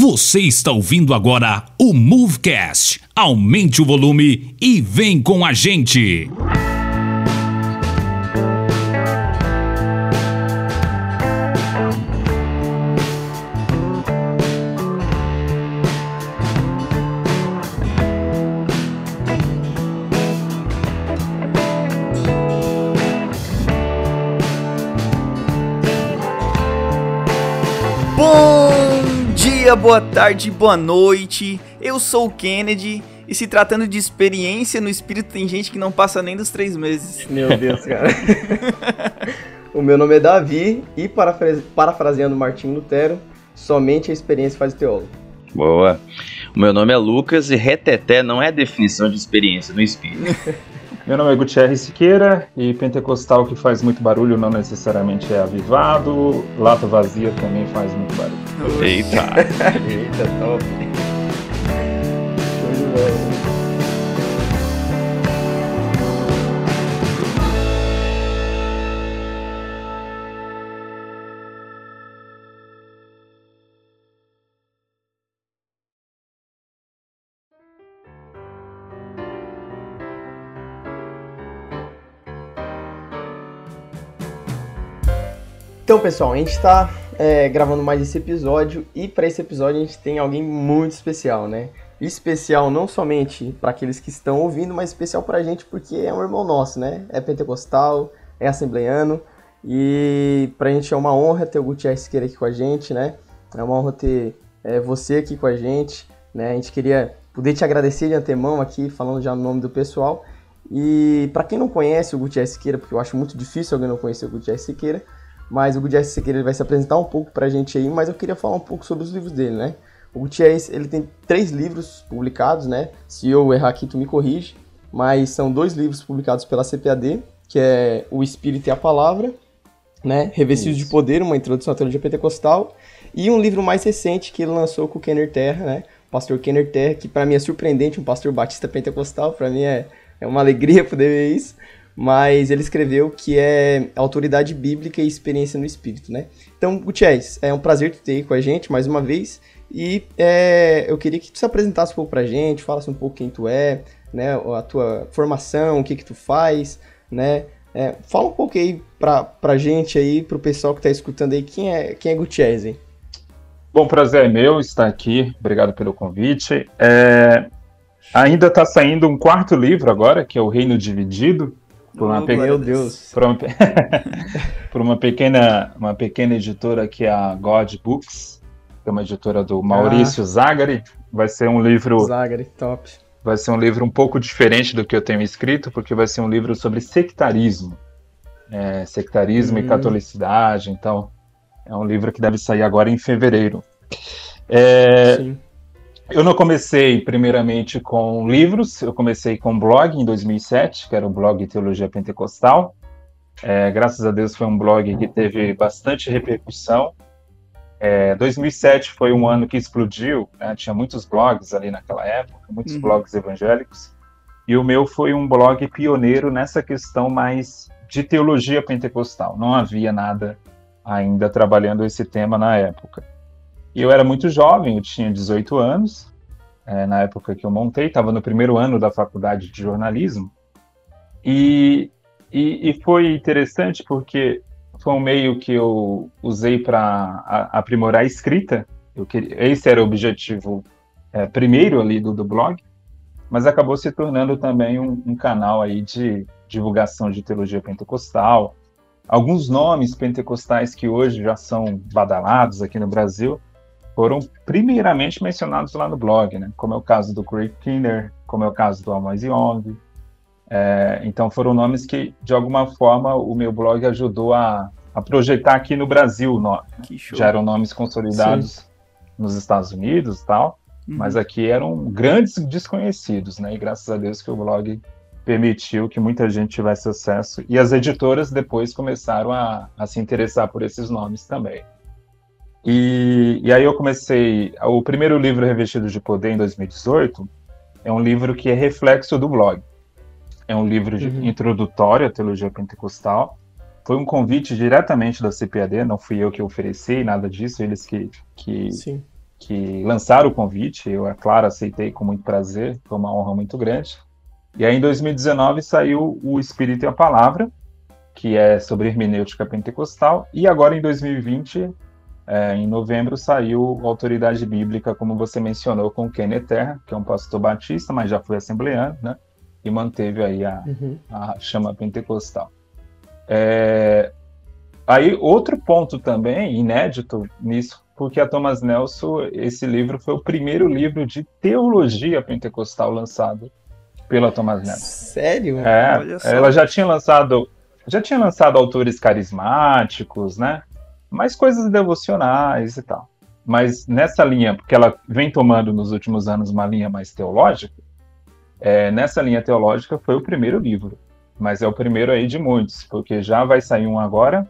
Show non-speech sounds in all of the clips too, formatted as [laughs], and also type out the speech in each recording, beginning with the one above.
Você está ouvindo agora o Movecast. Aumente o volume e vem com a gente. Bom boa tarde, boa noite. Eu sou o Kennedy e se tratando de experiência no espírito tem gente que não passa nem dos três meses. Meu Deus, cara. [laughs] o meu nome é Davi e parafrase- parafraseando Martim Lutero, somente a experiência faz o teólogo. Boa. O meu nome é Lucas e reteté não é definição de experiência no espírito. [laughs] Meu nome é Gutierrez Siqueira e pentecostal que faz muito barulho não necessariamente é avivado, lata vazia também faz muito barulho. Eita. [laughs] Eita, top. Então, pessoal, a gente está gravando mais esse episódio e para esse episódio a gente tem alguém muito especial, né? Especial não somente para aqueles que estão ouvindo, mas especial para a gente porque é um irmão nosso, né? É pentecostal, é assembleiano e para a gente é uma honra ter o Gutierrez Siqueira aqui com a gente, né? É uma honra ter é, você aqui com a gente, né? A gente queria poder te agradecer de antemão aqui, falando já no nome do pessoal. E para quem não conhece o Gutierrez Siqueira, porque eu acho muito difícil alguém não conhecer o Gutierrez Siqueira, mas o Gutierrez Siqueira ele vai se apresentar um pouco pra gente aí, mas eu queria falar um pouco sobre os livros dele, né? O Gutierrez, ele tem três livros publicados, né? Se eu errar aqui, tu me corrige, mas são dois livros publicados pela CPAD, que é O Espírito e a Palavra, né? Revestidos de Poder, uma introdução à teologia pentecostal, e um livro mais recente que ele lançou com o Kenner Terra, né? O pastor Kenner Terra, que para mim é surpreendente, um pastor batista pentecostal, para mim é, é uma alegria [laughs] poder ver isso mas ele escreveu que é autoridade bíblica e experiência no espírito, né? Então, Gutierrez, é um prazer ter aí com a gente mais uma vez e é, eu queria que tu se apresentasse um pouco pra gente, falasse um pouco quem tu é, né? A tua formação, o que que tu faz, né? É, fala um pouco aí pra, pra gente aí, pro pessoal que tá escutando aí, quem é, quem é Gutierrez, hein? Bom, prazer é meu estar aqui, obrigado pelo convite. É, ainda está saindo um quarto livro agora, que é O Reino Dividido, por uma, pe- Meu Deus. por uma, pe- por uma pequena, uma pequena editora que é a God Books, que é uma editora do Maurício Zagari. Vai ser um livro Zagari, top. vai ser um livro um pouco diferente do que eu tenho escrito, porque vai ser um livro sobre sectarismo. É, sectarismo e Hum. catolicidade, então é um livro que deve sair agora em fevereiro. É, Sim. Eu não comecei primeiramente com livros, eu comecei com um blog em 2007, que era o blog Teologia Pentecostal. É, graças a Deus foi um blog que teve bastante repercussão. É, 2007 foi um ano que explodiu, né? tinha muitos blogs ali naquela época, muitos Uhum. blogs evangélicos. E o meu foi um blog pioneiro nessa questão mais de teologia pentecostal. Não havia nada ainda trabalhando esse tema na época. E eu era muito jovem, eu tinha 18 anos, é, na época que eu montei, estava no primeiro ano da faculdade de jornalismo. E, e, e foi interessante porque foi um meio que eu usei para aprimorar a escrita. Eu queria, esse era o objetivo é, primeiro ali do, do blog, mas acabou se tornando também um, um canal aí de divulgação de teologia pentecostal. Alguns nomes pentecostais que hoje já são badalados aqui no Brasil foram primeiramente mencionados lá no blog, né? Como é o caso do Craig Kinner, como é o caso do Amos Young. É, então foram nomes que, de alguma forma, o meu blog ajudou a, a projetar aqui no Brasil. o nome, né? Já eram nomes consolidados nos Estados Unidos e tal, Uhum. mas aqui eram grandes desconhecidos, né? E graças a Deus que o blog permitiu que muita gente tivesse acesso. E as editoras depois começaram a, a se interessar por esses nomes também. E, e aí eu comecei. O primeiro livro Revestido de Poder, em 2018, é um livro que é reflexo do blog. É um livro de Uhum. introdutório à teologia pentecostal. Foi um convite diretamente da CPAD, não fui eu que ofereci nada disso, eles que, que, Sim. que lançaram o convite. Eu, é claro, aceitei com muito prazer, foi uma honra muito grande. E aí, em 2019, saiu O Espírito e a Palavra, que é sobre hermenêutica pentecostal. E agora, em 2020, é, em novembro, saiu Autoridade Bíblica, como você mencionou, com o Kenneth Terra, que é um pastor batista, mas já foi assembleano, né? E manteve aí a, uhum. a chama pentecostal. É, aí, outro ponto também, inédito nisso, porque a Thomas Nelson, esse livro foi o primeiro livro de teologia pentecostal lançado pela Thomas Nelson. Sério? É, ela já tinha lançado já tinha lançado autores carismáticos, né? Mais coisas devocionais e tal. Mas nessa linha, porque ela vem tomando nos últimos anos uma linha mais teológica, é, nessa linha teológica foi o primeiro livro. Mas é o primeiro aí de muitos, porque já vai sair um agora,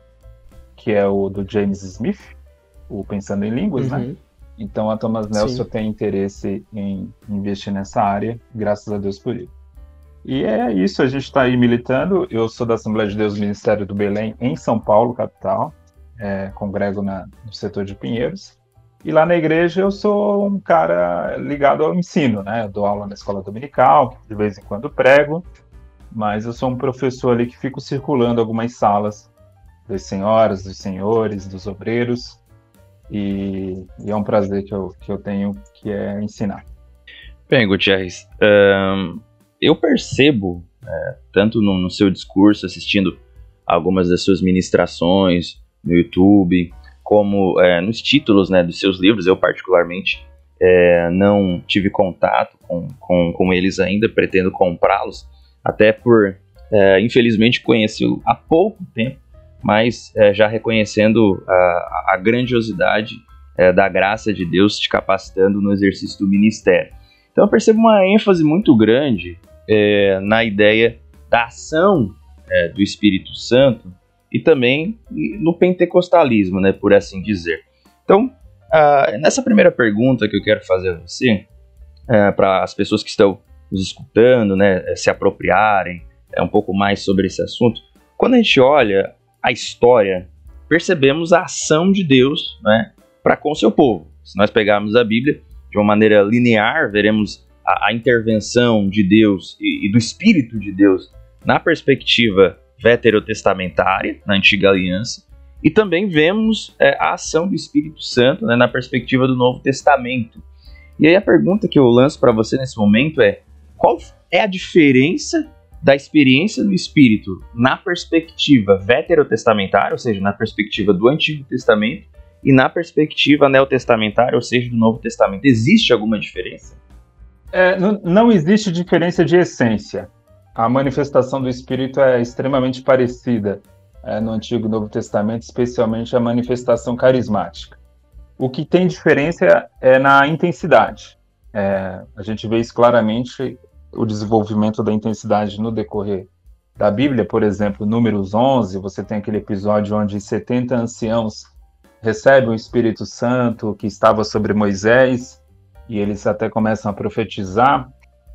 que é o do James Smith, o Pensando em Línguas, né? uhum. né? Então a Thomas Nelson Sim. tem interesse em investir nessa área, graças a Deus por isso. E é isso, a gente está aí militando. Eu sou da Assembleia de Deus Ministério do Belém, em São Paulo, capital. É, congrego na, no setor de Pinheiros. E lá na igreja eu sou um cara ligado ao ensino, né? Eu dou aula na escola dominical, de vez em quando prego, mas eu sou um professor ali que fico circulando algumas salas das senhoras, dos senhores, dos obreiros, e, e é um prazer que eu, que eu tenho, que é ensinar. Bem, Gutierrez, eu percebo, é, tanto no, no, seu discurso, assistindo algumas das suas ministrações no YouTube, como é, nos títulos né, dos seus livros, eu particularmente é, não tive contato com, com, com, eles ainda, pretendo comprá-los, até por, é, infelizmente, conheci-lo há pouco tempo, mas é, já reconhecendo a, a grandiosidade é, da graça de Deus te capacitando no exercício do ministério. Então eu percebo uma ênfase muito grande é, na ideia da ação é, do Espírito Santo e também no pentecostalismo, né, por assim dizer. Então, nessa primeira pergunta que eu quero fazer a você, é, para as pessoas que estão nos escutando, né, se apropriarem é, um pouco mais sobre esse assunto, quando a gente olha a história, percebemos a ação de Deus né, para com seu povo. Se nós pegarmos a Bíblia de uma maneira linear, veremos a, a intervenção de Deus e, e, do Espírito de Deus na perspectiva veterotestamentária, na Antiga Aliança, e também vemos é, a ação do Espírito Santo né, na perspectiva do Novo Testamento. E aí a pergunta que eu lanço para você nesse momento é: qual é a diferença da experiência do Espírito na perspectiva veterotestamentária, ou seja, na perspectiva do Antigo Testamento, e na perspectiva neotestamentária, ou seja, do Novo Testamento. Existe alguma diferença? É, não, não existe diferença de essência. A manifestação do Espírito é extremamente parecida é, no Antigo e Novo Testamento, especialmente a manifestação carismática. O que tem diferença é na intensidade. É, a gente vê isso claramente o desenvolvimento da intensidade no decorrer da Bíblia, por exemplo, Números 11, você tem aquele episódio onde 70 anciãos recebem o Espírito Santo que estava sobre Moisés, e eles até começam a profetizar,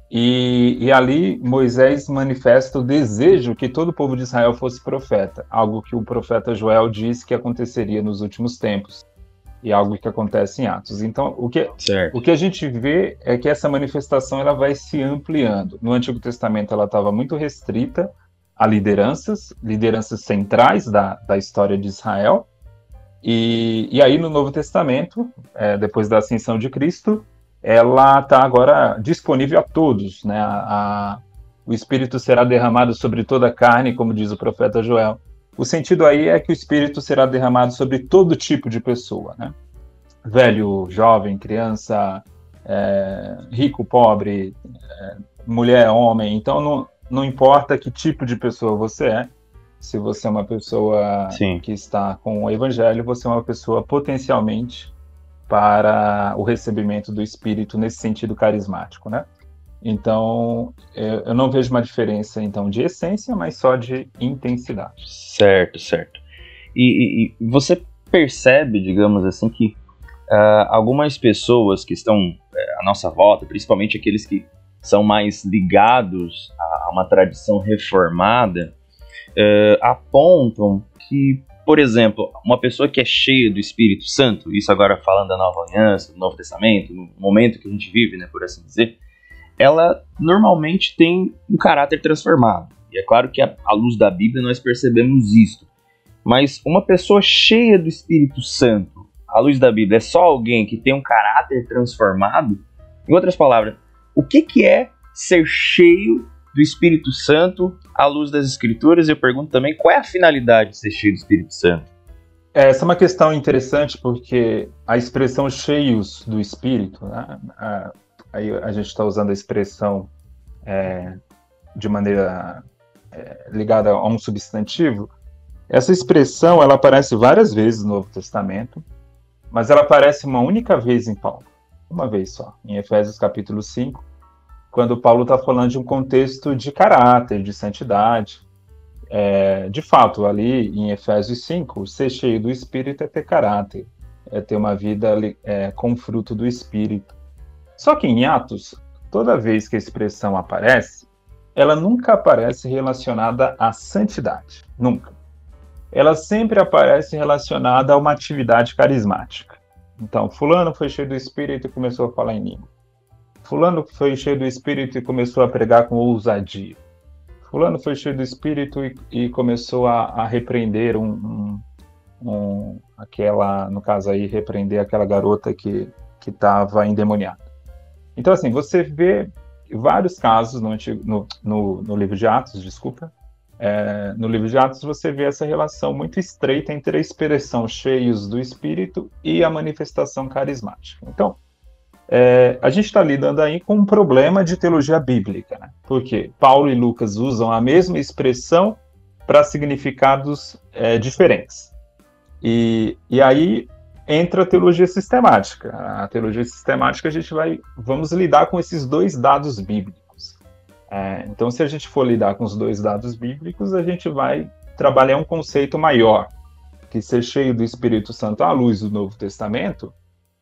e, e, ali Moisés manifesta o desejo que todo o povo de Israel fosse profeta, algo que o profeta Joel disse que aconteceria nos últimos tempos e algo que acontece em Atos. Então, o que, o que a gente vê é que essa manifestação ela vai se ampliando. No Antigo Testamento ela estava muito restrita a lideranças, lideranças centrais da, da história de Israel, e, e aí no Novo Testamento, é, depois da ascensão de Cristo, ela está agora disponível a todos, né? A, a, o Espírito será derramado sobre toda a carne, como diz o profeta Joel. O sentido aí é que o Espírito será derramado sobre todo tipo de pessoa, né? Velho, jovem, criança, é, rico, pobre, é, mulher, homem. Então não, não importa que tipo de pessoa você é. Se você é uma pessoa Sim. que está com o Evangelho, você é uma pessoa potencialmente para o recebimento do Espírito nesse sentido carismático, né? Então, eu não vejo uma diferença então de essência, mas só de intensidade. Certo, certo. E, e, e você percebe, digamos assim, que uh, algumas pessoas que estão uh, à nossa volta, principalmente aqueles que são mais ligados a, a uma tradição reformada, uh, apontam que por exemplo, uma pessoa que é cheia do Espírito Santo, isso agora falando da Nova Aliança, do Novo Testamento, no momento que a gente vive, né, por assim dizer, ela normalmente tem um caráter transformado. E é claro que à luz da Bíblia nós percebemos isso. Mas uma pessoa cheia do Espírito Santo, à luz da Bíblia, é só alguém que tem um caráter transformado? Em outras palavras, o que, que é ser cheio do Espírito Santo à luz das Escrituras? Eu pergunto também qual é a finalidade de ser cheio do Espírito Santo? É, essa é uma questão interessante porque a expressão cheios do Espírito, né, a, aí a gente está usando a expressão é, de maneira é, ligada a um substantivo, essa expressão ela aparece várias vezes no Novo Testamento, mas ela aparece uma única vez em Paulo, uma vez só, em Efésios capítulo 5, quando Paulo está falando de um contexto de caráter, de santidade. É, de fato, ali em Efésios 5, ser cheio do Espírito é ter caráter, é ter uma vida é, com fruto do Espírito. Só que em Atos, toda vez que a expressão aparece, ela nunca aparece relacionada à santidade, nunca ela sempre aparece relacionada a uma atividade carismática. Então, fulano foi cheio do Espírito e começou a falar em língua. Fulano foi cheio do Espírito e começou a pregar com ousadia. Fulano foi cheio do Espírito e, e começou a, a repreender um, um, um, aquela, no caso aí, repreender aquela garota que que estava endemoniada. Então, assim, você vê vários casos no, no, no, no livro de Atos, desculpa, é, no livro de Atos você vê essa relação muito estreita entre a expressão cheios do Espírito e a manifestação carismática. Então, é, a gente está lidando aí com um problema de teologia bíblica, né? porque Paulo e Lucas usam a mesma expressão para significados é, diferentes. E, e aí entra a teologia sistemática. A teologia sistemática a gente vai, vamos lidar com esses dois dados bíblicos. É, então, se a gente for lidar com os dois dados bíblicos, a gente vai trabalhar um conceito maior, que ser cheio do Espírito Santo à luz do Novo Testamento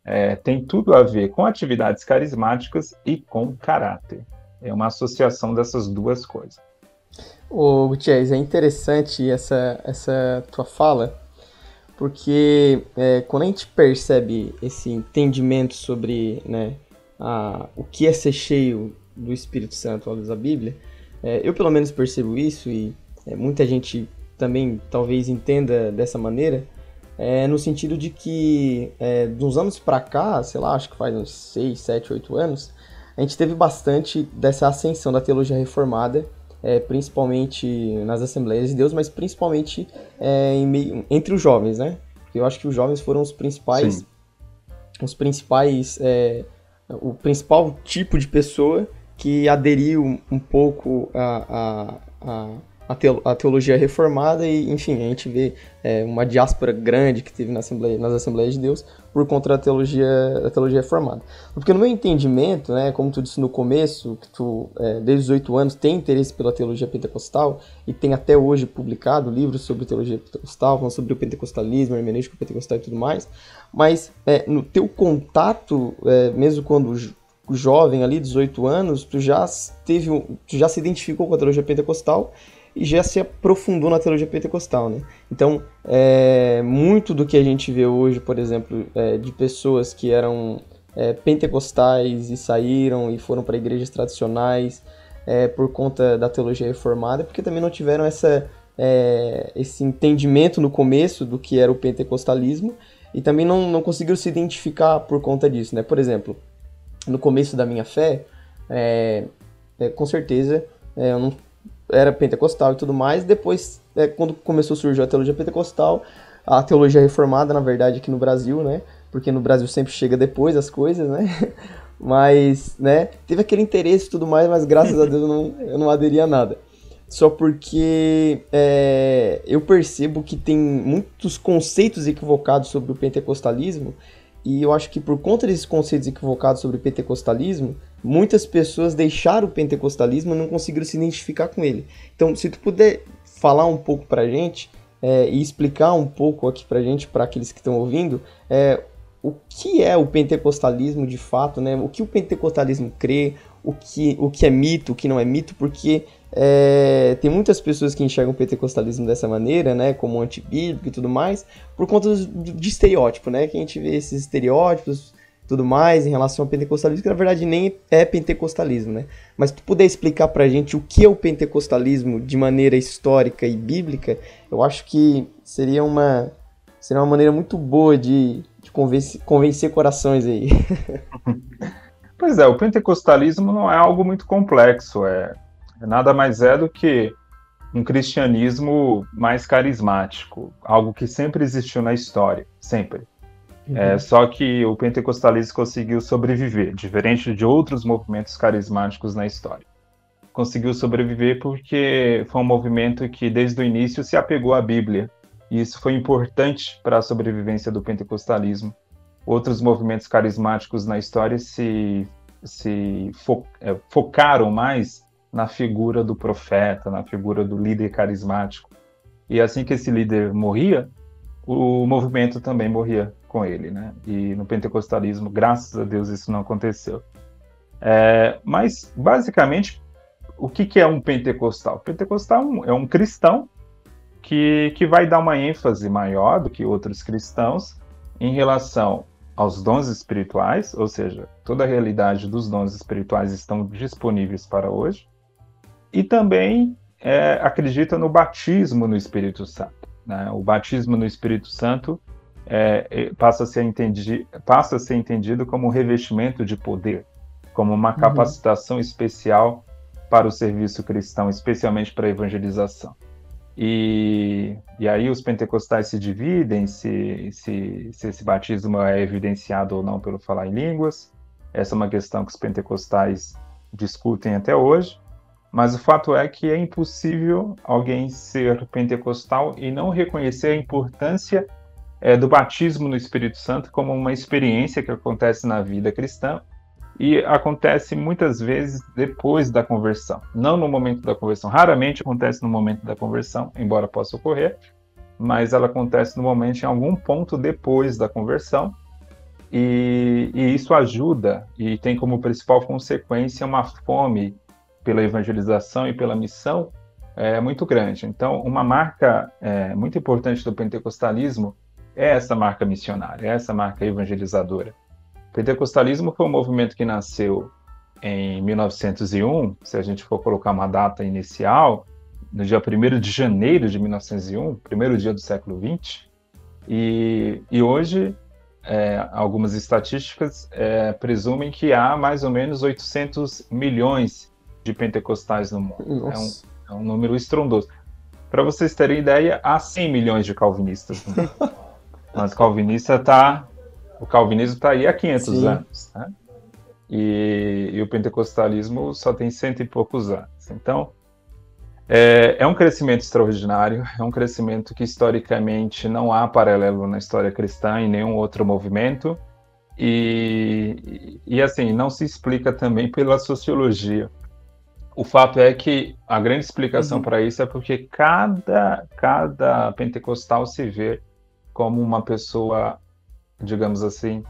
é, tem tudo a ver com atividades carismáticas e com caráter. É uma associação dessas duas coisas. Ô, Gutierrez, é interessante essa, essa tua fala, porque é, quando a gente percebe esse entendimento sobre né, a, o que é ser cheio do Espírito Santo luz da Bíblia, é, eu pelo menos percebo isso e é, muita gente também talvez entenda dessa maneira, é, no sentido de que é, de uns anos para cá, sei lá, acho que faz uns 6, 7, 8 anos, a gente teve bastante dessa ascensão da teologia reformada, é, principalmente nas Assembleias de Deus, mas principalmente é, meio, entre os jovens, né? Porque eu acho que os jovens foram os principais, Sim. os principais, é, o principal tipo de pessoa que aderiu um pouco a, a, a, a teologia reformada e, enfim, a gente vê é, uma diáspora grande que teve na Assembleia, nas Assembleias de Deus por conta da teologia, da teologia reformada. Porque no meu entendimento, né, como tu disse no começo, que tu, é, desde os oito anos, tem interesse pela teologia pentecostal e tem até hoje publicado livros sobre teologia pentecostal, falando sobre o pentecostalismo, hermenêutico pentecostal e tudo mais, mas é, no teu contato, é, mesmo quando jovem ali, 18 anos, tu já teve, tu já se identificou com a teologia pentecostal e já se aprofundou na teologia pentecostal, né? Então, é, muito do que a gente vê hoje, por exemplo, é, de pessoas que eram é, pentecostais e saíram e foram para igrejas tradicionais é, por conta da teologia reformada, porque também não tiveram essa, é, esse entendimento no começo do que era o pentecostalismo e também não, não conseguiram se identificar por conta disso, né? Por exemplo, no começo da minha fé, é, com certeza eu não era pentecostal e tudo mais. Depois, é, quando começou a surgir a teologia pentecostal, a teologia reformada, na verdade, aqui no Brasil, né? Porque no Brasil sempre chega depois as coisas, né? [laughs] Mas, né? Teve aquele interesse e tudo mais, mas graças a Deus eu não, eu não aderi a nada. Só porque é, eu percebo que tem muitos conceitos equivocados sobre o pentecostalismo e eu acho que por conta desses conceitos equivocados sobre pentecostalismo, muitas pessoas deixaram o pentecostalismo e não conseguiram se identificar com ele. Então, se tu puder falar um pouco pra gente é, e explicar um pouco aqui pra gente, para aqueles que estão ouvindo, é, o que é o pentecostalismo de fato, né? O que o pentecostalismo crê, o que, o que é mito, o que não é mito, porque é, tem muitas pessoas que enxergam o pentecostalismo dessa maneira, né, como antibíblico e tudo mais, por conta de, de estereótipo, né, que a gente vê esses estereótipos tudo mais em relação ao pentecostalismo, que na verdade nem é pentecostalismo, né? Mas tu puder explicar pra gente o que é o pentecostalismo de maneira histórica e bíblica, eu acho que seria uma, seria uma maneira muito boa de, de convencer, convencer corações aí. [laughs] Pois é, o pentecostalismo não é algo muito complexo, é, é nada mais é do que um cristianismo mais carismático, algo que sempre existiu na história, sempre. Uhum. É, só que o pentecostalismo conseguiu sobreviver, diferente de outros movimentos carismáticos na história. Conseguiu sobreviver porque foi um movimento que, desde o início, se apegou à Bíblia. E isso foi importante para a sobrevivência do pentecostalismo outros movimentos carismáticos na história se, se fo, é, focaram mais na figura do profeta, na figura do líder carismático. E assim que esse líder morria, o movimento também morria com ele, né? E no pentecostalismo, graças a Deus, isso não aconteceu. É, mas, basicamente, o que, que é um pentecostal? Pentecostal é um cristão que, que vai dar uma ênfase maior do que outros cristãos em relação aos dons espirituais, ou seja, toda a realidade dos dons espirituais estão disponíveis para hoje, e também é, acredita no batismo no Espírito Santo. Né? O batismo no Espírito Santo é, passa, a ser entendi, passa a ser entendido como um revestimento de poder, como uma uhum. capacitação especial para o serviço cristão, especialmente para a evangelização. E, e aí os pentecostais se dividem se, se, se esse batismo é evidenciado ou não pelo falar em línguas. Essa é uma questão que os pentecostais discutem até hoje. Mas o fato é que é impossível alguém ser pentecostal e não reconhecer a importância é, do batismo no Espírito Santo como uma experiência que acontece na vida cristã e acontece muitas vezes depois da conversão, não no momento da conversão. Raramente acontece no momento da conversão, embora possa ocorrer, mas ela acontece no momento em algum ponto depois da conversão. E, e isso ajuda e tem como principal consequência uma fome pela evangelização e pela missão é muito grande. Então, uma marca é, muito importante do pentecostalismo é essa marca missionária, é essa marca evangelizadora. O pentecostalismo foi um movimento que nasceu em 1901, se a gente for colocar uma data inicial, no dia 1 de janeiro de 1901, primeiro dia do século 20, e, e hoje é, algumas estatísticas é, presumem que há mais ou menos 800 milhões de pentecostais no mundo. É um, é um, número estrondoso. Para vocês terem ideia, há 100 milhões de calvinistas no mundo. [laughs] Mas calvinista está o calvinismo está aí há 500 Sim. anos, né? E, e, o pentecostalismo só tem cento e poucos anos. Então, é, é, um crescimento extraordinário, é um crescimento que historicamente não há paralelo na história cristã em nenhum outro movimento. E, e, assim, não se explica também pela sociologia. O fato é que a grande explicação uhum. para isso é porque cada, cada pentecostal se vê como uma pessoa digamos assim,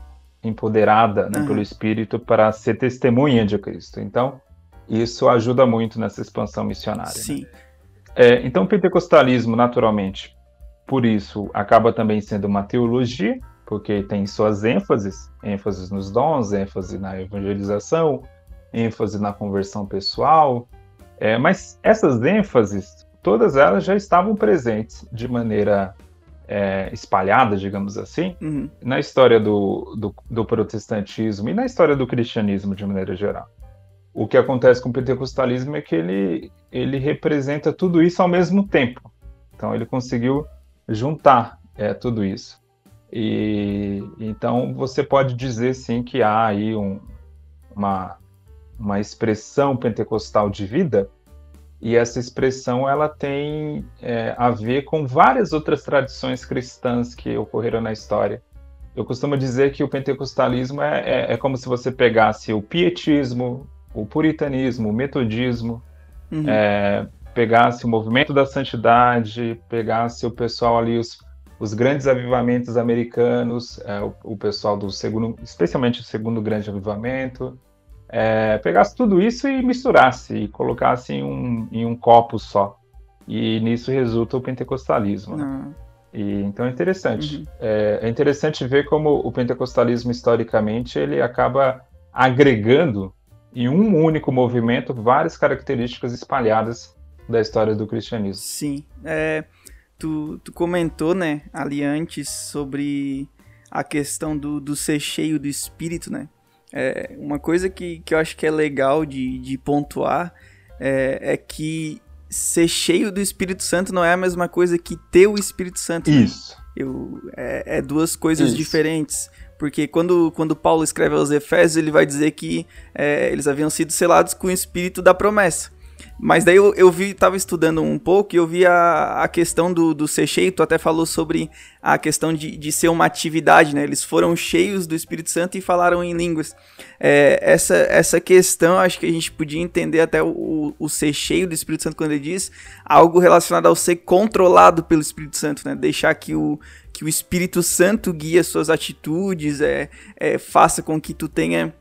empoderada né, uhum. pelo Espírito para ser testemunha de Cristo. Então, isso ajuda muito nessa expansão missionária. Né? Sim. Né? É, então, o pentecostalismo, naturalmente, por isso, acaba também sendo uma teologia, porque tem suas ênfases, ênfases nos dons, ênfase na evangelização, ênfase na conversão pessoal, é, mas essas ênfases, todas elas já estavam presentes de maneira é, espalhada, digamos assim, uhum. na história do, do, do, protestantismo e na história do cristianismo de maneira geral. O que acontece com o pentecostalismo é que ele, ele representa tudo isso ao mesmo tempo. Então ele conseguiu juntar é, tudo isso. E então você pode dizer sim que há aí um, uma, uma expressão pentecostal de vida e essa expressão ela tem é, a ver com várias outras tradições cristãs que ocorreram na história. Eu costumo dizer que o pentecostalismo é, é, é como se você pegasse o pietismo, o puritanismo, o metodismo, uhum. É, pegasse o movimento da santidade, pegasse o pessoal ali, os, os grandes avivamentos americanos, é, o, o, pessoal do segundo, especialmente o segundo grande avivamento, é, pegasse tudo isso e misturasse e colocasse em um, em um copo só. E nisso resulta o pentecostalismo. Né? E, então é interessante. Uhum. É, é, interessante ver como o pentecostalismo, historicamente, ele acaba agregando em um único movimento várias características espalhadas da história do cristianismo. Sim. É, tu, tu comentou, né, ali antes, sobre a questão do, do ser cheio do espírito, né? É, uma coisa que, que eu acho que é legal de, de pontuar é, é que ser cheio do Espírito Santo não é a mesma coisa que ter o Espírito Santo. Né? Isso. Né? Eu, é, é, duas coisas Isso. diferentes. Porque quando, quando Paulo escreve aos Efésios, ele vai dizer que é, eles haviam sido selados com o Espírito da promessa. Mas daí eu, eu vi, tava estudando um pouco e eu vi a, a questão do, do ser cheio, tu até falou sobre a questão de, de ser uma atividade, né? Eles foram cheios do Espírito Santo e falaram em línguas. É, essa, essa questão, acho que a gente podia entender até o, o ser cheio do Espírito Santo quando ele diz algo relacionado ao ser controlado pelo Espírito Santo, né? Deixar que o, que o Espírito Santo guie as suas atitudes, é, é, faça com que tu tenha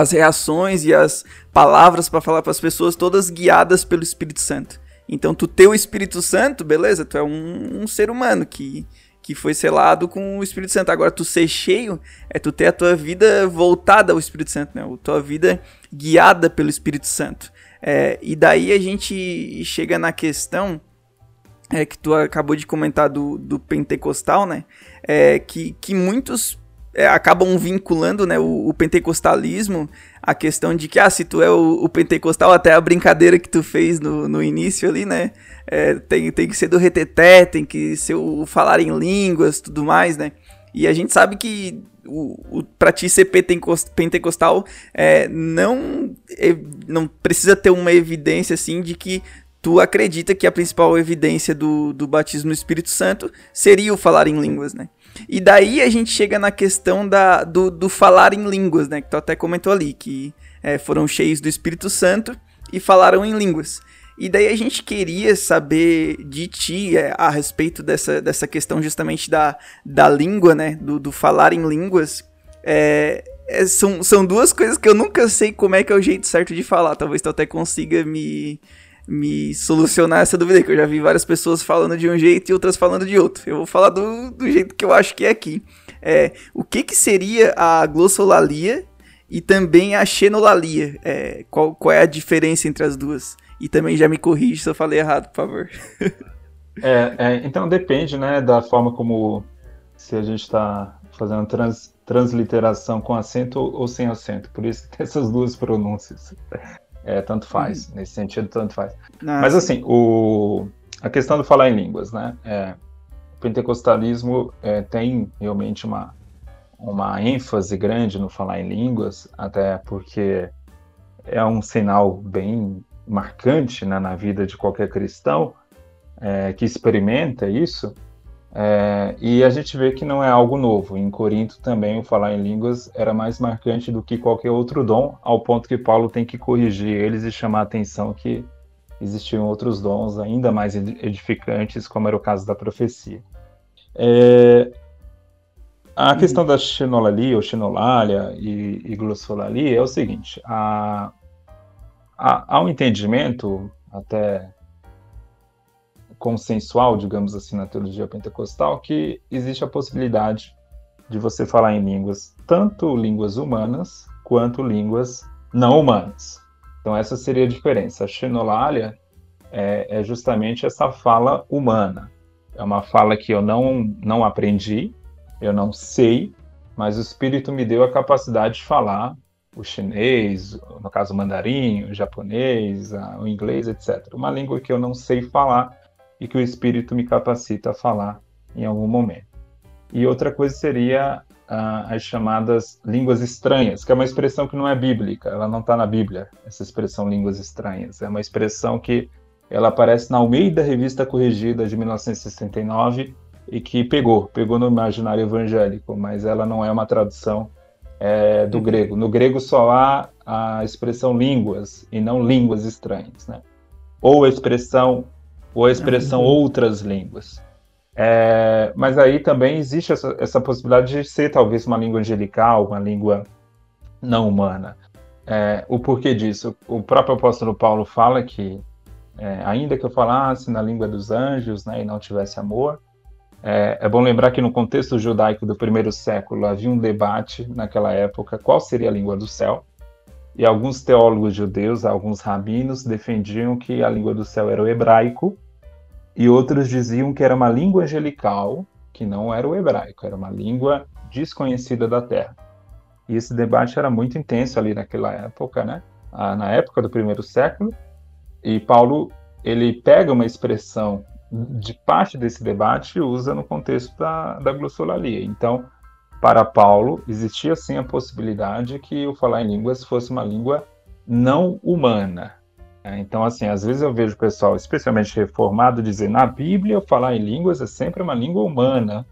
as reações e as palavras para falar para as pessoas, todas guiadas pelo Espírito Santo. Então, tu ter o Espírito Santo, beleza, tu é um, um, ser humano que, que foi selado com o Espírito Santo. Agora, tu ser cheio é tu ter a tua vida voltada ao Espírito Santo, né? A tua vida guiada pelo Espírito Santo. É, e daí a gente chega na questão é, que tu acabou de comentar do, do pentecostal, né? É, que, que muitos é, acabam vinculando né, o, o, pentecostalismo à questão de que, ah, se tu é o, o pentecostal, até a brincadeira que tu fez no, no início ali, né? É, tem, tem que ser do reteté, tem que ser o, falar em línguas, tudo mais, né? E a gente sabe que o, o, pra ti ser pentecostal é, não, é, não precisa ter uma evidência assim de que tu acredita que a principal evidência do, do batismo no Espírito Santo seria o falar em línguas, né? E daí a gente chega na questão da, do, do falar em línguas, né? Que tu até comentou ali, que é, foram cheios do Espírito Santo e falaram em línguas. E daí a gente queria saber de ti é, a respeito dessa, dessa questão justamente da, da língua, né? Do, do falar em línguas. É, é, são, são duas coisas que eu nunca sei como é que é o jeito certo de falar. Talvez tu até consiga me, me solucionar essa dúvida, que eu já vi várias pessoas falando de um jeito e outras falando de outro. Eu vou falar do, do jeito que eu acho que é aqui. É, o que, que seria a glossolalia e também a xenolalia? É, qual, qual é a diferença entre as duas? E também já me corrige se eu falei errado, por favor. [laughs] é, é, então depende, né, da forma como se a gente está fazendo trans, transliteração com acento ou sem acento. Por isso tem essas duas pronúncias. É, tanto faz. Uhum. Nesse sentido, tanto faz. Ah, Mas assim, o, a questão do falar em línguas, né? É, o pentecostalismo é, tem realmente uma, uma ênfase grande no falar em línguas, até porque é um sinal bem marcante né, na vida de qualquer cristão é, que experimenta isso. É, e a gente vê que não é algo novo. Em Corinto também o falar em línguas era mais marcante do que qualquer outro dom, ao ponto que Paulo tem que corrigir eles e chamar a atenção que existiam outros dons ainda mais edificantes, como era o caso da profecia. É, a uhum. questão da xenolalia ou xenolalia e, e glossolalia é o seguinte: há, há, há um entendimento, até consensual, digamos assim, na teologia pentecostal, que existe a possibilidade de você falar em línguas, tanto línguas humanas quanto línguas não humanas. Então essa seria a diferença. A xenolalia é, é justamente essa fala humana. É uma fala que eu não, não aprendi, eu não sei, mas o Espírito me deu a capacidade de falar o chinês, no caso o mandarim, o japonês, o inglês, etc. Uma língua que eu não sei falar, e que o Espírito me capacita a falar em algum momento. E outra coisa seria ah, as chamadas línguas estranhas, que é uma expressão que não é bíblica, ela não está na Bíblia, essa expressão línguas estranhas. É uma expressão que ela aparece na Almeida Revista Corrigida de 1969 e que pegou, pegou no imaginário evangélico, mas ela não é uma tradução é, do grego. No grego só há a expressão línguas e não línguas estranhas, né? Ou a expressão ou a expressão uhum. outras línguas. É, mas aí também existe essa, essa, possibilidade de ser talvez uma língua angelical, uma língua não humana. é, o porquê disso. O próprio apóstolo Paulo fala que, é, ainda que eu falasse na língua dos anjos né, e não tivesse amor, é, é, bom lembrar que no contexto judaico do primeiro século havia um debate naquela época qual seria a língua do céu. E alguns teólogos judeus, alguns rabinos, defendiam que a língua do céu era o hebraico, e outros diziam que era uma língua angelical, que não era o hebraico, era uma língua desconhecida da terra. E esse debate era muito intenso ali naquela época, né? Ah, na época do primeiro século. E Paulo ele pega uma expressão de parte desse debate e usa no contexto da, da glossolalia. Então, para Paulo, existia sim a possibilidade que o falar em línguas fosse uma língua não humana. É, então, assim, às vezes eu vejo o pessoal, especialmente reformado, dizer na Bíblia falar em línguas é sempre uma língua humana.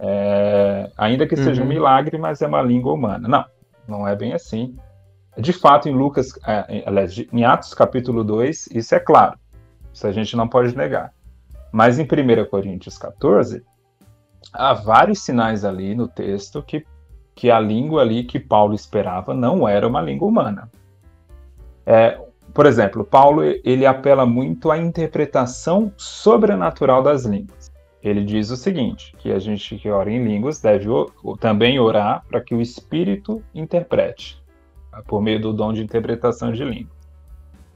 É, ainda que seja uhum. um milagre, mas é uma língua humana. Não, não é bem assim. De fato, em Lucas, é, em Atos capítulo 2, isso é claro. Isso a gente não pode negar. Mas em 1 Coríntios 14, há vários sinais ali no texto que, que a língua ali que Paulo esperava não era uma língua humana. É, por exemplo, Paulo ele apela muito à interpretação sobrenatural das línguas ele diz o seguinte, que a gente que ora em línguas deve também orar para que o Espírito interprete, tá? por meio do dom de interpretação de línguas.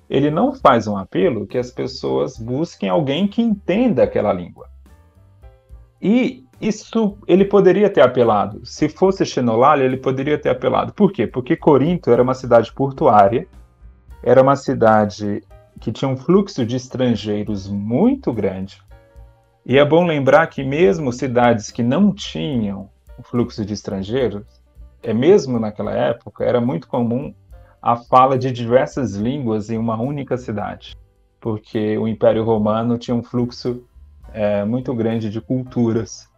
Ele não faz um apelo que as pessoas busquem alguém que entenda aquela língua. E isso ele poderia ter apelado. Se fosse Xenolália, ele poderia ter apelado. Por quê? Porque Corinto era uma cidade portuária, era uma cidade que tinha um fluxo de estrangeiros muito grande, e é bom lembrar que mesmo cidades que não tinham o fluxo de estrangeiros, é mesmo naquela época era muito comum a fala de diversas línguas em uma única cidade, porque o Império Romano tinha um fluxo é, muito grande de culturas.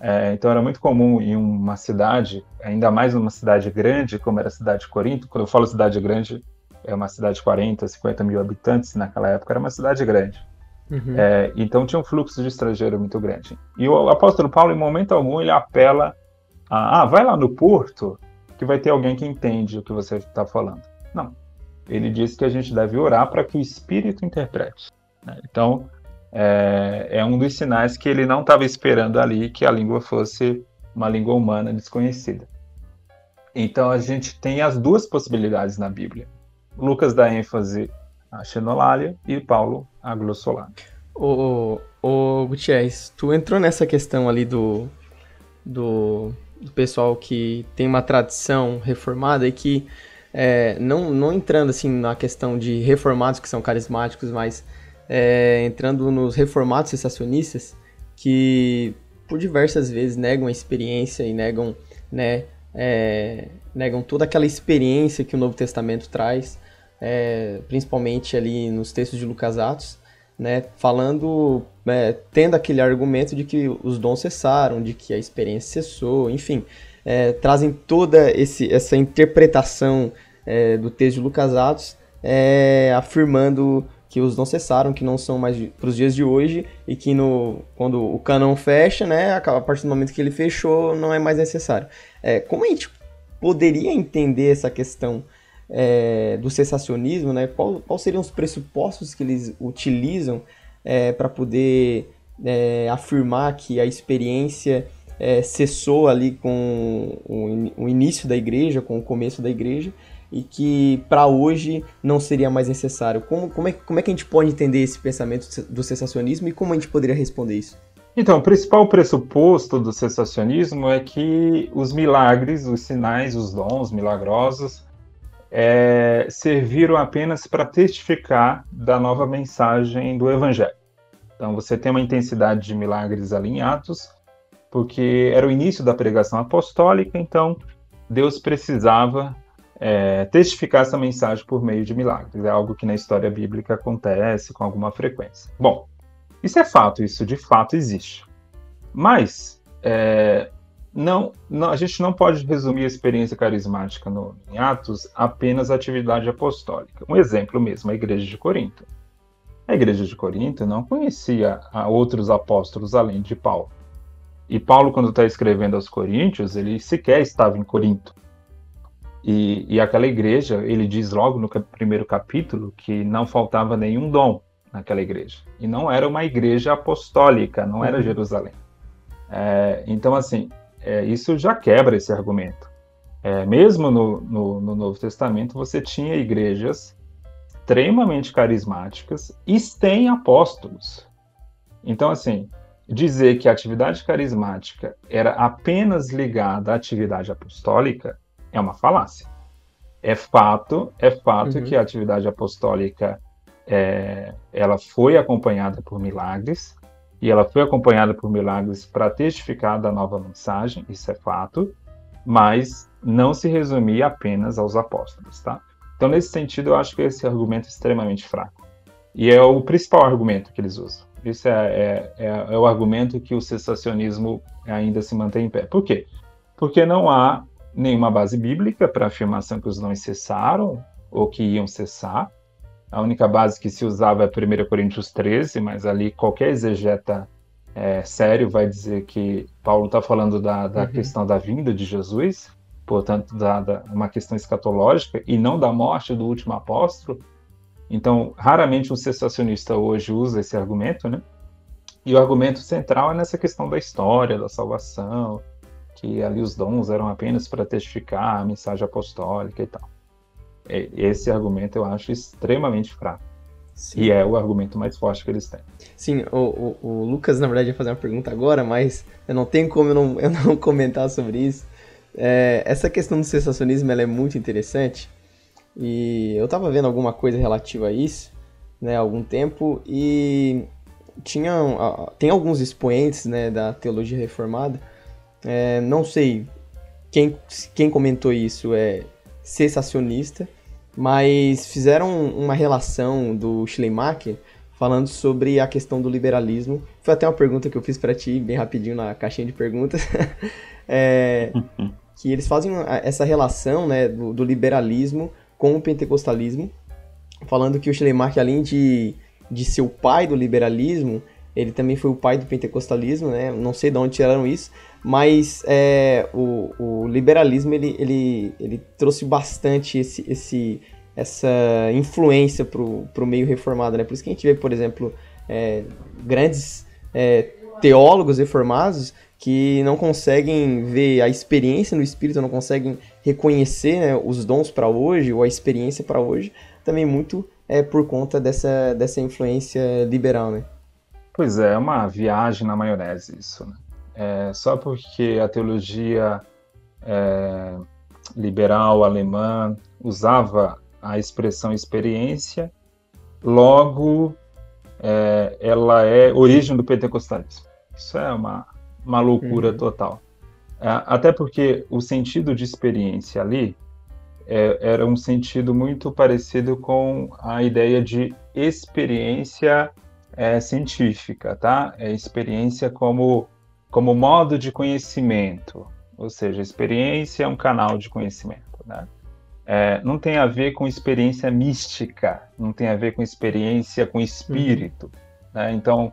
É, então era muito comum em uma cidade, ainda mais numa cidade grande, como era a cidade de Corinto. Quando eu falo cidade grande, é uma cidade de 40, 50 mil habitantes naquela época, era uma cidade grande. Uhum. É, então tinha um fluxo de estrangeiro muito grande. E o apóstolo Paulo, em momento algum, ele apela a, ah, vai lá no porto que vai ter alguém que entende o que você está falando. Não. Ele diz que a gente deve orar para que o Espírito interprete. Né? Então, é, é, um dos sinais que ele não estava esperando ali que a língua fosse uma língua humana desconhecida. Então, a gente tem as duas possibilidades na Bíblia. Lucas dá ênfase a xenolalia e Paulo a glossolalia. O, o Gutierrez, tu entrou nessa questão ali do, do, do pessoal que tem uma tradição reformada e que é, não, não entrando assim na questão de reformados que são carismáticos, mas é, entrando nos reformados sensacionistas que por diversas vezes negam a experiência e negam, né, é, negam toda aquela experiência que o Novo Testamento traz é, principalmente ali nos textos de Lucas Atos, né, falando, é, tendo aquele argumento de que os dons cessaram, de que a experiência cessou, enfim, é, trazem toda esse, essa interpretação é, do texto de Lucas Atos, é, afirmando que os dons cessaram, que não são mais para os dias de hoje e que no, quando o canon fecha, né, a partir do momento que ele fechou, não é mais necessário. É, como a gente poderia entender essa questão é, do sensacionismo, né? Qual, quais seriam os pressupostos que eles utilizam é, para poder é, afirmar que a experiência é, cessou ali com o, o, início da igreja, com o começo da igreja, e que para hoje não seria mais necessário. Como, como, é, como é que a gente pode entender esse pensamento do sensacionismo e como a gente poderia responder isso? Então, o principal pressuposto do sensacionismo é que os milagres, os sinais, os dons milagrosos é, serviram apenas para testificar da nova mensagem do Evangelho. Então você tem uma intensidade de milagres ali em Atos, porque era o início da pregação apostólica, então Deus precisava é, testificar essa mensagem por meio de milagres. É algo que na história bíblica acontece com alguma frequência. Bom, isso é fato, isso de fato existe. Mas é, não, não, a gente não pode resumir a experiência carismática no, em Atos apenas à atividade apostólica. Um exemplo mesmo, a igreja de Corinto. A igreja de Corinto não conhecia outros apóstolos além de Paulo. E Paulo, quando está escrevendo aos Coríntios, ele sequer estava em Corinto. E, e aquela igreja, ele diz logo no primeiro capítulo que não faltava nenhum dom naquela igreja. E não era uma igreja apostólica, não era uhum. Jerusalém. É, então, assim, é, isso já quebra esse argumento. É, mesmo no, no, no, Novo Testamento, você tinha igrejas extremamente carismáticas e sem apóstolos. Então, assim, dizer que a atividade carismática era apenas ligada à atividade apostólica é uma falácia. É fato, é fato uhum. que a atividade apostólica é, ela foi acompanhada por milagres e ela foi acompanhada por milagres para testificar da nova mensagem, isso é fato, mas não se resumia apenas aos apóstolos, tá? Então, nesse sentido, eu acho que esse argumento é extremamente fraco. E é o principal argumento que eles usam. Isso é, é, é, é o argumento que o cessacionismo ainda se mantém em pé. Por quê? Porque não há nenhuma base bíblica para a afirmação que os dons cessaram ou que iam cessar. A única base que se usava é 1 Coríntios 13, mas ali qualquer exegeta é, sério vai dizer que Paulo está falando da, da uhum. questão da vinda de Jesus, portanto, da, da, uma questão escatológica, e não da morte do último apóstolo. Então, raramente um cessacionista hoje usa esse argumento, né? E o argumento central é nessa questão da história, da salvação, que ali os dons eram apenas para testificar a mensagem apostólica e tal. Esse argumento eu acho extremamente fraco. Sim. E é o argumento mais forte que eles têm. Sim, o, o, o, Lucas, na verdade, ia fazer uma pergunta agora, mas eu não tenho como eu não, eu não [laughs] comentar sobre isso. É, essa questão do sensacionismo ela é muito interessante. E eu estava vendo alguma coisa relativa a isso, né, há algum tempo, e tinha, tem alguns expoentes, né, da teologia reformada, é, não sei quem, quem comentou isso é sensacionista, mas fizeram uma relação do Schleiermacher falando sobre a questão do liberalismo. Foi até uma pergunta que eu fiz para ti, bem rapidinho na caixinha de perguntas. [laughs] é, [laughs] que eles fazem essa relação né, do, do, liberalismo com o pentecostalismo, falando que o Schleiermacher, além de, de ser o pai do liberalismo, ele também foi o pai do pentecostalismo, né? Não sei de onde tiraram isso, mas é, o, o, liberalismo ele, ele, ele trouxe bastante esse, esse, essa influência para o meio reformado, né? Por isso que a gente vê, por exemplo, é, grandes é, teólogos reformados que não conseguem ver a experiência no espírito, não conseguem reconhecer né, os dons para hoje ou a experiência para hoje, também muito é por conta dessa, dessa influência liberal, né? Pois é, é uma viagem na maionese isso, né? É, só porque a teologia é, liberal alemã usava a expressão experiência, logo é, ela é origem do pentecostalismo. Isso é uma, uma loucura uhum. total. É, até porque o sentido de experiência ali é, era um sentido muito parecido com a ideia de experiência é, científica, tá? É experiência como como modo de conhecimento, ou seja, experiência é um canal de conhecimento, né? É, não tem a ver com experiência mística, não tem a ver com experiência com espírito, uhum. né? Então,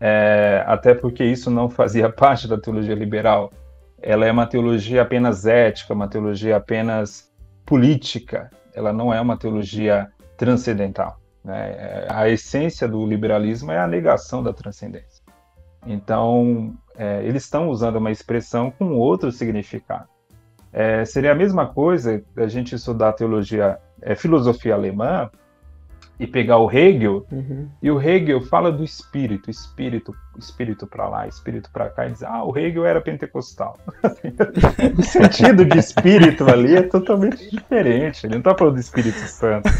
é, até porque isso não fazia [laughs] parte da teologia liberal, ela é uma teologia apenas ética, uma teologia apenas política, ela não é uma teologia transcendental. Né? A essência do liberalismo é a negação da transcendência. Então, é, eles estão usando uma expressão com outro significado. É, seria a mesma coisa a gente estudar teologia, é, filosofia alemã e pegar o Hegel uhum. e o Hegel fala do espírito, espírito, espírito para lá, espírito para cá e diz, ah, o Hegel era pentecostal. [laughs] o sentido de espírito ali é totalmente diferente. Ele não está falando do Espírito Santo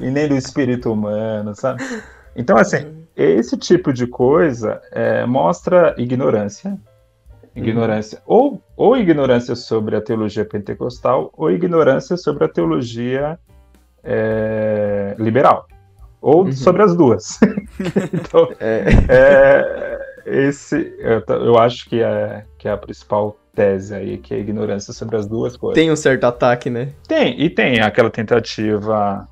e nem do espírito humano, sabe? Então, assim, esse tipo de coisa é, mostra ignorância, ignorância uhum. ou, ou ignorância sobre a teologia pentecostal ou ignorância sobre a teologia é, liberal ou uhum. sobre as duas. [laughs] então, é. é. esse eu, eu, acho que é, que é a principal tese aí, que é a ignorância sobre as duas coisas. Tem um certo ataque, né? Tem, e tem aquela tentativa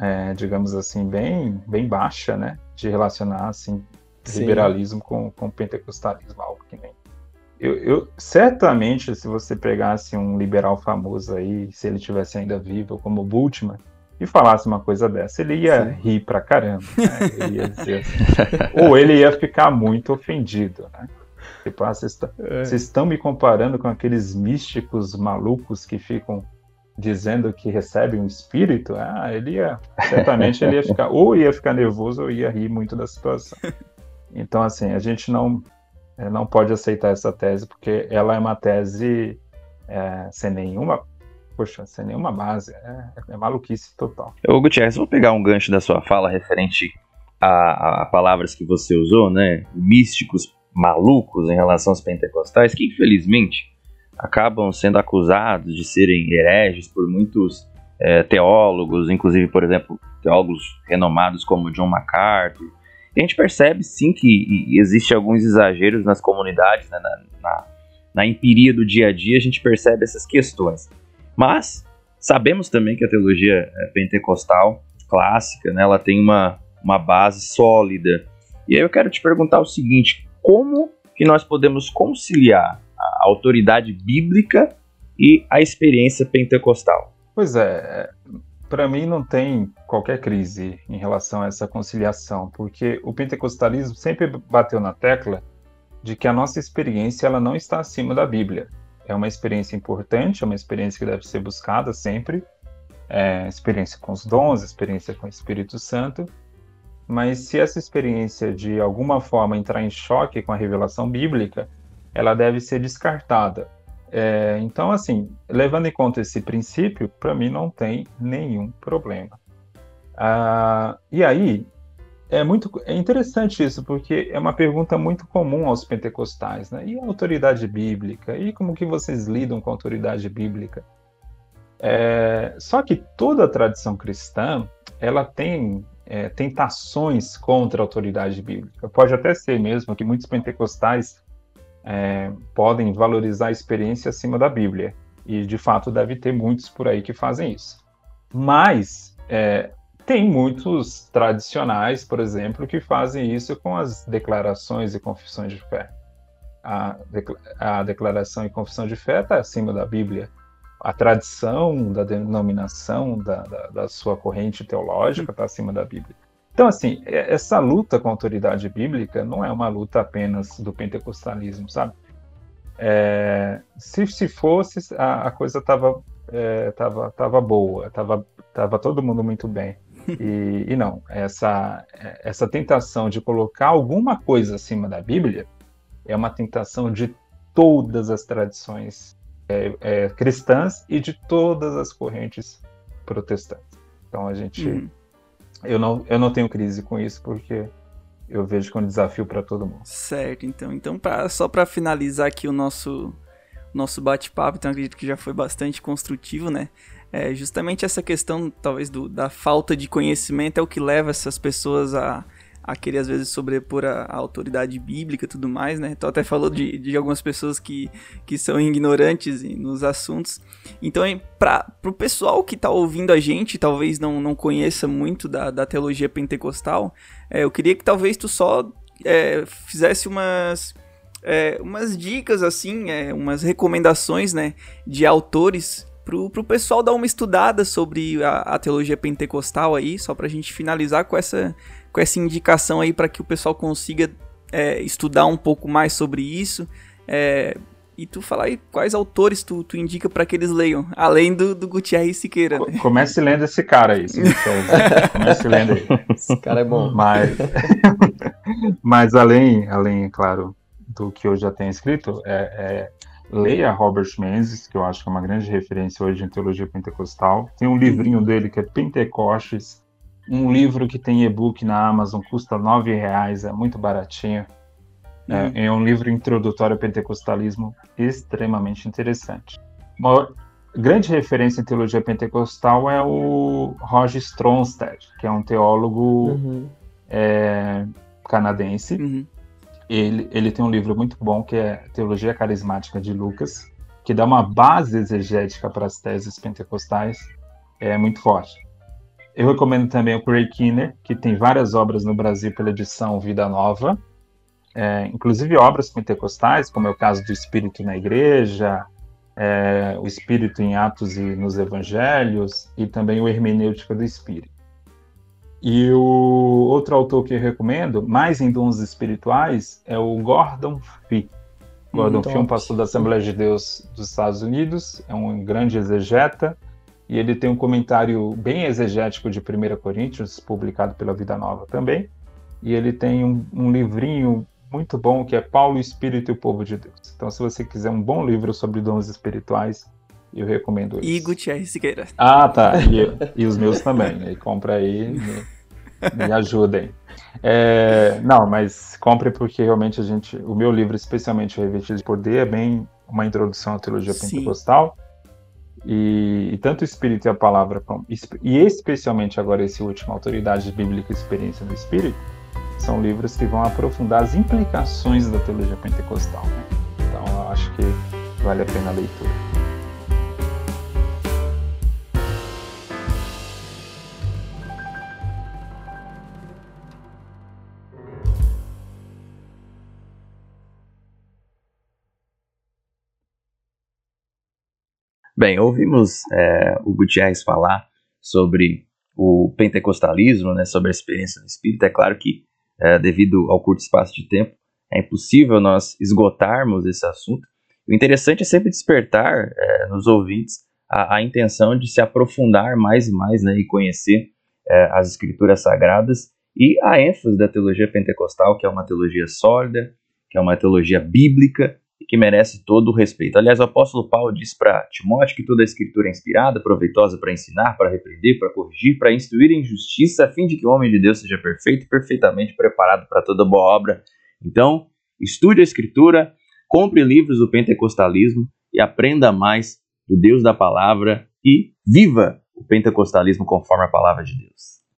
é, digamos assim, bem, bem baixa, né? De relacionar, assim, Sim. liberalismo com, com pentecostalismo, algo que nem... eu, eu, certamente, se você pegasse um liberal famoso aí, se ele tivesse ainda vivo, como o Bultmann, e falasse uma coisa dessa, ele ia Sim. rir pra caramba. Né? Ele assim, ou ele ia ficar muito ofendido, né? Tipo, ah, vocês é. estão me comparando com aqueles místicos malucos que ficam dizendo que recebem um espírito? Ah, ele ia, certamente ele ia ficar, ou ia ficar nervoso ou ia rir muito da situação. Então, assim, a gente não, é, não pode aceitar essa tese, porque ela é uma tese é, sem nenhuma poxa, sem nenhuma base. É, é maluquice total. Ô, Gutierrez, vou pegar um gancho da sua fala referente a, a, palavras que você usou, né? Místicos malucos em relação aos pentecostais, que infelizmente acabam sendo acusados de serem hereges por muitos é, teólogos, inclusive, por exemplo, teólogos renomados como John MacArthur. E a gente percebe sim que existe alguns exageros nas comunidades, né, na, na, na empiria do dia a dia, a gente percebe essas questões. Mas sabemos também que a teologia é, pentecostal clássica, né, ela tem uma, uma base sólida. E aí eu quero te perguntar o seguinte: como que nós podemos conciliar a autoridade bíblica e a experiência pentecostal? Pois é, para mim não tem qualquer crise em relação a essa conciliação, porque o pentecostalismo sempre bateu na tecla de que a nossa experiência ela não está acima da Bíblia é uma experiência importante, é uma experiência que deve ser buscada sempre, é, experiência com os dons, experiência com o Espírito Santo, mas se essa experiência de alguma forma entrar em choque com a revelação bíblica, ela deve ser descartada. É, então, assim, levando em conta esse princípio, para mim não tem nenhum problema. Ah, e aí, é muito é interessante isso, porque é uma pergunta muito comum aos pentecostais, né? E a autoridade bíblica? E como que vocês lidam com a autoridade bíblica? É, só que toda a tradição cristã, ela tem é, tentações contra a autoridade bíblica. Pode até ser mesmo que muitos pentecostais é, podem valorizar a experiência acima da Bíblia. E, de fato, deve ter muitos por aí que fazem isso. Mas é, tem muitos tradicionais, por exemplo, que fazem isso com as declarações e confissões de fé. A, a declaração e confissão de fé está acima da Bíblia. A tradição da denominação da, da, da sua corrente teológica está acima da Bíblia. Então, assim, essa luta com a autoridade bíblica não é uma luta apenas do pentecostalismo, sabe? É, se, se fosse, a, a coisa estava é, tava, tava boa, estava tava todo mundo muito bem. [laughs] E, e, não, essa, essa tentação de colocar alguma coisa acima da Bíblia é uma tentação de todas as tradições é, é, cristãs e de todas as correntes protestantes. Então a gente. Uhum. Eu, não, eu não tenho crise com isso porque eu vejo que é um desafio para todo mundo. Certo, então. Então, pra, só para finalizar aqui o nosso, nosso bate-papo, então acredito que já foi bastante construtivo, né? É, justamente essa questão, talvez, do, da falta de conhecimento é o que leva essas pessoas a, a querer, às vezes, sobrepor a, a autoridade bíblica e tudo mais, né? Então, até falou de, de algumas pessoas que, que são ignorantes nos assuntos. Então, para o pessoal que está ouvindo a gente, talvez não, não conheça muito da, da teologia pentecostal, é, eu queria que talvez tu só é, fizesse umas... É, umas dicas assim, é, umas recomendações, né, de autores pro, pro pessoal dar uma estudada sobre a, a teologia pentecostal aí, só pra gente finalizar com essa, com essa indicação aí para que o pessoal consiga é, estudar um pouco mais sobre isso. É, e tu falar aí quais autores tu, tu indica para que eles leiam, além do, do Gutierrez Siqueira. Né? Comece lendo esse cara aí, Comece lendo aí. Esse cara é bom. Mas, [laughs] mas além, além, claro, do que eu já tenho escrito, é, é Leia Robert Menzies, que eu acho que é uma grande referência hoje em teologia pentecostal. Tem um livrinho dele que é Pentecostes, um livro que tem e-book na Amazon, custa nove reais, é muito baratinho. É, uhum. é, um livro introdutório ao pentecostalismo extremamente interessante. Uma grande referência em teologia pentecostal é o Roger Stronstedt, que é um teólogo uhum. é, canadense. Uhum ele, ele tem um livro muito bom que é Teologia Carismática de Lucas, que dá uma base exegética para as teses pentecostais, é muito forte. Eu recomendo também o Craig Kinner, que tem várias obras no Brasil pela edição Vida Nova. é, inclusive obras pentecostais, como é o caso do Espírito na Igreja, é, o Espírito em Atos e nos Evangelhos, e também o Hermenêutica do Espírito. E o outro autor que eu recomendo, mais em dons espirituais, é o Gordon Fee. Gordon Fee é um pastor da Assembleia de Deus dos Estados Unidos, é um grande exegeta, e ele tem um comentário bem exegético de 1 Coríntios, publicado pela Vida Nova também. E ele tem um, um livrinho muito bom que é Paulo, Espírito e o Povo de Deus. Então, se você quiser um bom livro sobre dons espirituais, eu recomendo isso. E Gutierrez Siqueira. Ah, tá. E, e os meus também. Né? Compra aí, me, me ajudem. É, não, mas compre porque realmente a gente, o meu livro, especialmente Revestido de Poder, é bem uma introdução à teologia Sim. E, e, tanto o Espírito e a Palavra, e especialmente agora esse último, Autoridade Bíblica e Experiência do Espírito, são livros que vão aprofundar as implicações da teologia pentecostal. Né? Então, eu acho que vale a pena a leitura. Bem, ouvimos é, o Gutierrez falar sobre o pentecostalismo, né, sobre a experiência do Espírito. É claro que, é, devido ao curto espaço de tempo, é impossível nós esgotarmos esse assunto. O interessante é sempre despertar é, nos ouvintes a, a, intenção de se aprofundar mais e mais né, e conhecer é, as escrituras sagradas e a ênfase da teologia pentecostal, que é uma teologia sólida, que é uma teologia bíblica e que merece todo o respeito. Aliás, o apóstolo Paulo diz para Timóteo que toda a escritura é inspirada, proveitosa para ensinar, para repreender, para corrigir, para instruir em justiça, a fim de que o homem de Deus seja perfeito e perfeitamente preparado para toda boa obra. Então, estude a escritura, compre livros do pentecostalismo e aprenda mais do Deus da palavra e viva o pentecostalismo conforme a palavra de Deus.